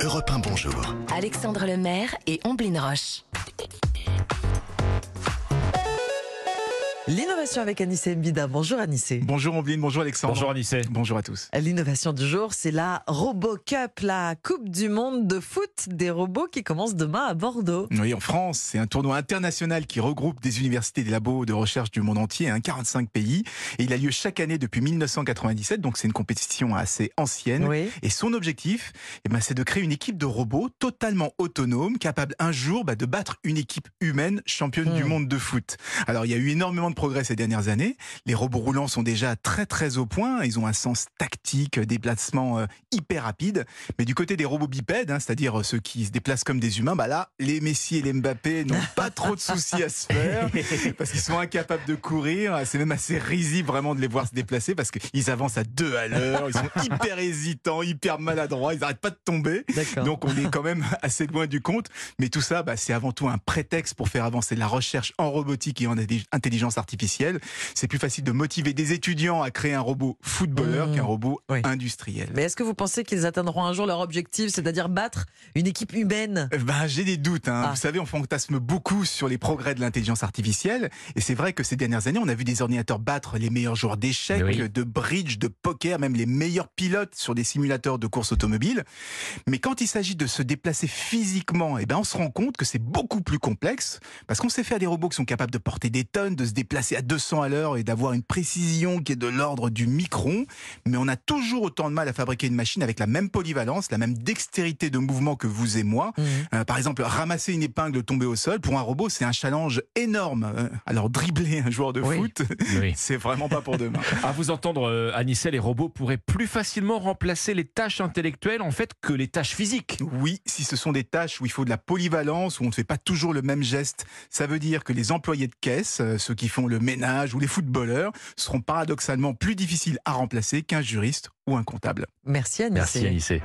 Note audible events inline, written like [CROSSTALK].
Europe 1, bonjour. Alexandre Lemaire et Omblin Roche. L'innovation avec Anissé Mbida. Bonjour Anissé. Bonjour Ombline, bonjour Alexandre. Bonjour Anissé. Bonjour à tous. L'innovation du jour, c'est la Robo Cup, la Coupe du monde de foot des robots qui commence demain à Bordeaux. Oui, en France, c'est un tournoi international qui regroupe des universités des labos de recherche du monde entier, hein, 45 pays. Et il a lieu chaque année depuis 1997, donc c'est une compétition assez ancienne. Oui. Et son objectif, eh ben, c'est de créer une équipe de robots totalement autonome, capable un jour bah, de battre une équipe humaine championne Hmm. du monde de foot. Alors il y a eu énormément de progrès ces dernières années. Les robots roulants sont déjà très très au point. Ils ont un sens tactique, des placements euh, hyper rapides. Mais du côté des robots bipèdes, hein, c'est-à-dire ceux qui se déplacent comme des humains, bah là, les Messi et les Mbappé n'ont [LAUGHS] pas trop de soucis à se faire [LAUGHS] parce qu'ils sont incapables de courir. C'est même assez risible vraiment de les voir se déplacer parce qu'ils avancent à deux à l'heure. Ils sont hyper hésitants, hyper maladroits. Ils n'arrêtent pas de tomber. Donc on est quand même [LAUGHS] assez loin du compte. Mais tout ça, bah, c'est avant tout un prétexte pour faire avancer la recherche en robotique et en intelli- intelligence artificielle. C'est plus facile de motiver des étudiants à créer un robot footballeur Mmh. qu'un robot Oui. industriel. Mais est-ce que vous pensez qu'ils atteindront un jour leur objectif, c'est-à-dire battre une équipe humaine? Euh, Ben, j'ai des doutes. Hein. Ah. Vous savez, on fantasme beaucoup sur les progrès de l'intelligence artificielle. Et c'est vrai que ces dernières années, on a vu des ordinateurs battre les meilleurs joueurs d'échecs, Oui. de bridge, de poker, même les meilleurs pilotes sur des simulateurs de course automobile. Mais quand il s'agit de se déplacer physiquement, eh ben, on se rend compte que c'est beaucoup plus complexe. Parce qu'on sait faire des robots qui sont capables de porter des tonnes, de se déplacer à 200 à l'heure et d'avoir une précision qui est de l'ordre du micron. Mais on a toujours autant de mal à fabriquer une machine avec la même polyvalence, la même dextérité de mouvement que vous et moi. Mhm. Euh, par exemple, ramasser une épingle tombée au sol, pour un robot, c'est un challenge énorme. Euh, alors, dribbler un joueur de Oui. foot, Oui. [LAUGHS] c'est vraiment pas pour demain. [LAUGHS] À vous entendre, euh, les robots pourraient plus facilement remplacer les tâches intellectuelles en fait que les tâches physiques. Oui, si ce sont des tâches où il faut de la polyvalence, où on ne fait pas toujours le même geste, ça veut dire que les employés de caisse, euh, ceux qui font le ménage ou les footballeurs, seront paradoxalement plus difficiles à remplacer qu'un juriste ou un comptable. Merci Anissé. Merci Anissé.